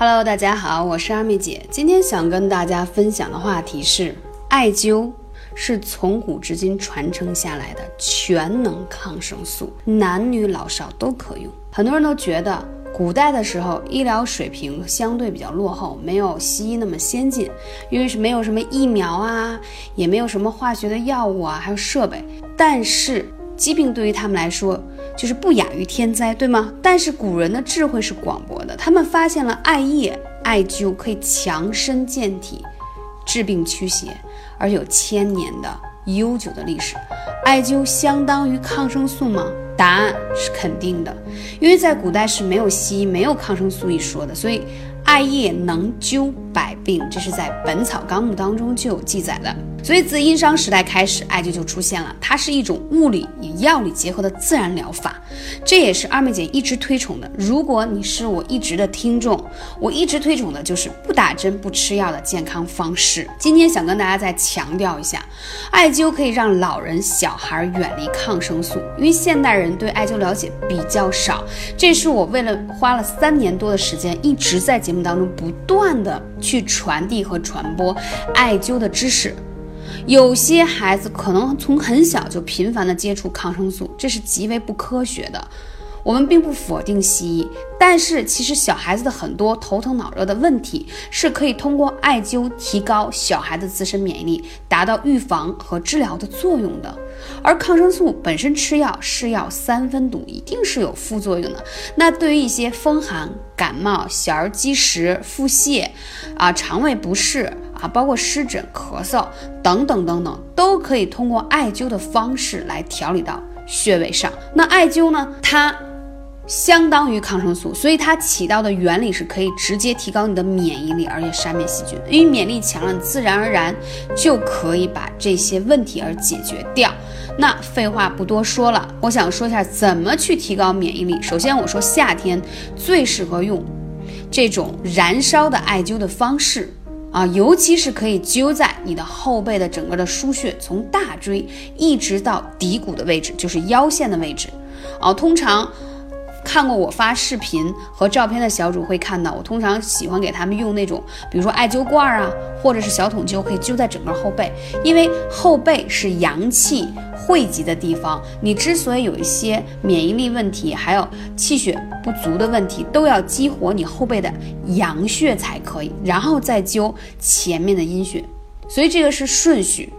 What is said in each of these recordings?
Hello，大家好，我是阿妹姐。今天想跟大家分享的话题是，艾灸是从古至今传承下来的全能抗生素，男女老少都可用。很多人都觉得，古代的时候医疗水平相对比较落后，没有西医那么先进，因为是没有什么疫苗啊，也没有什么化学的药物啊，还有设备。但是疾病对于他们来说，就是不亚于天灾，对吗？但是古人的智慧是广博的，他们发现了艾叶、艾灸可以强身健体、治病驱邪，而有千年的悠久的历史。艾灸相当于抗生素吗？答案是肯定的，因为在古代是没有西医、没有抗生素一说的，所以艾叶能灸百病，这是在《本草纲目》当中就有记载的。所以自殷商时代开始，艾灸就出现了。它是一种物理与药理结合的自然疗法，这也是二妹姐一直推崇的。如果你是我一直的听众，我一直推崇的就是不打针、不吃药的健康方式。今天想跟大家再强调一下，艾灸可以让老人、小孩远离抗生素，因为现代人对艾灸了解比较少。这是我为了花了三年多的时间，一直在节目当中不断的去传递和传播艾灸的知识。有些孩子可能从很小就频繁的接触抗生素，这是极为不科学的。我们并不否定西医，但是其实小孩子的很多头疼脑热的问题是可以通过艾灸提高小孩子自身免疫力，达到预防和治疗的作用的。而抗生素本身吃药是药三分毒，一定是有副作用的。那对于一些风寒、感冒、小儿积食、腹泻啊、肠胃不适啊，包括湿疹、咳嗽等等等等，都可以通过艾灸的方式来调理到穴位上。那艾灸呢，它。相当于抗生素，所以它起到的原理是可以直接提高你的免疫力，而且杀灭细菌。因为免疫力强了，自然而然就可以把这些问题而解决掉。那废话不多说了，我想说一下怎么去提高免疫力。首先，我说夏天最适合用这种燃烧的艾灸的方式啊，尤其是可以灸在你的后背的整个的腧穴，从大椎一直到骶骨的位置，就是腰线的位置啊，通常。看过我发视频和照片的小主会看到，我通常喜欢给他们用那种，比如说艾灸罐啊，或者是小桶灸，可以灸在整个后背，因为后背是阳气汇集的地方。你之所以有一些免疫力问题，还有气血不足的问题，都要激活你后背的阳穴才可以，然后再灸前面的阴穴，所以这个是顺序。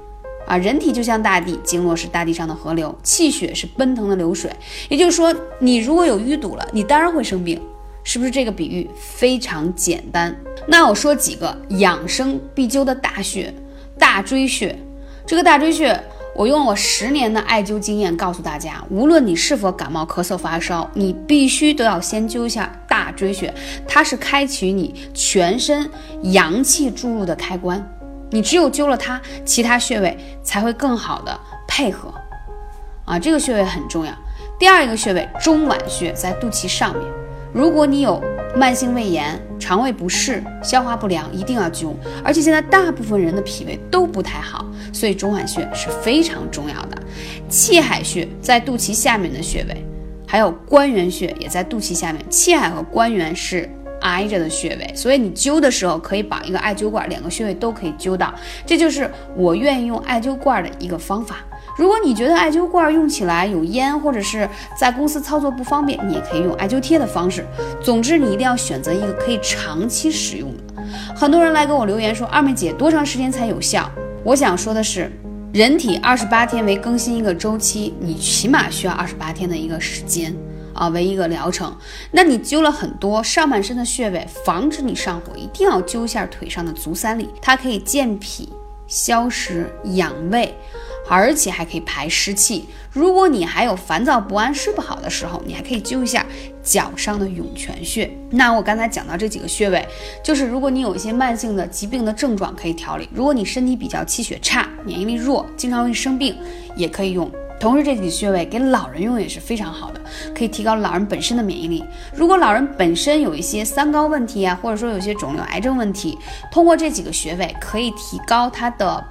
啊，人体就像大地，经络是大地上的河流，气血是奔腾的流水。也就是说，你如果有淤堵了，你当然会生病，是不是？这个比喻非常简单。那我说几个养生必灸的大穴，大椎穴。这个大椎穴，我用我十年的艾灸经验告诉大家，无论你是否感冒、咳嗽、发烧，你必须都要先灸一下大椎穴，它是开启你全身阳气注入的开关。你只有灸了它，其他穴位才会更好的配合，啊，这个穴位很重要。第二一个穴位中脘穴在肚脐上面，如果你有慢性胃炎、肠胃不适、消化不良，一定要灸。而且现在大部分人的脾胃都不太好，所以中脘穴是非常重要的。气海穴在肚脐下面的穴位，还有关元穴也在肚脐下面。气海和关元是。挨着的穴位，所以你灸的时候可以绑一个艾灸罐，两个穴位都可以灸到。这就是我愿意用艾灸罐的一个方法。如果你觉得艾灸罐用起来有烟，或者是在公司操作不方便，你也可以用艾灸贴的方式。总之，你一定要选择一个可以长期使用的。很多人来给我留言说：“二妹姐，多长时间才有效？”我想说的是，人体二十八天为更新一个周期，你起码需要二十八天的一个时间。啊，为一个疗程，那你灸了很多上半身的穴位，防止你上火，一定要灸一下腿上的足三里，它可以健脾、消食、养胃，而且还可以排湿气。如果你还有烦躁不安、睡不好的时候，你还可以灸一下脚上的涌泉穴。那我刚才讲到这几个穴位，就是如果你有一些慢性的疾病的症状可以调理，如果你身体比较气血差、免疫力弱、经常容易生病，也可以用。同时，这几个穴位给老人用也是非常好的，可以提高老人本身的免疫力。如果老人本身有一些三高问题啊，或者说有些肿瘤、癌症问题，通过这几个穴位可以提高他的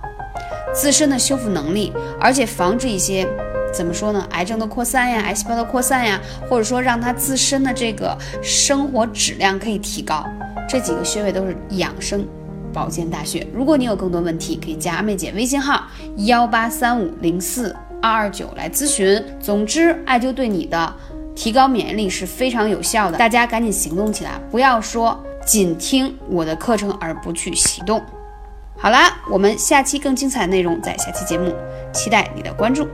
自身的修复能力，而且防止一些怎么说呢？癌症的扩散呀，癌细胞的扩散呀，或者说让他自身的这个生活质量可以提高。这几个穴位都是养生保健大穴。如果你有更多问题，可以加阿妹姐微信号幺八三五零四二二九来咨询。总之，艾灸对你的提高免疫力是非常有效的，大家赶紧行动起来，不要说仅听我的课程而不去行动。好啦，我们下期更精彩内容在下期节目，期待你的关注。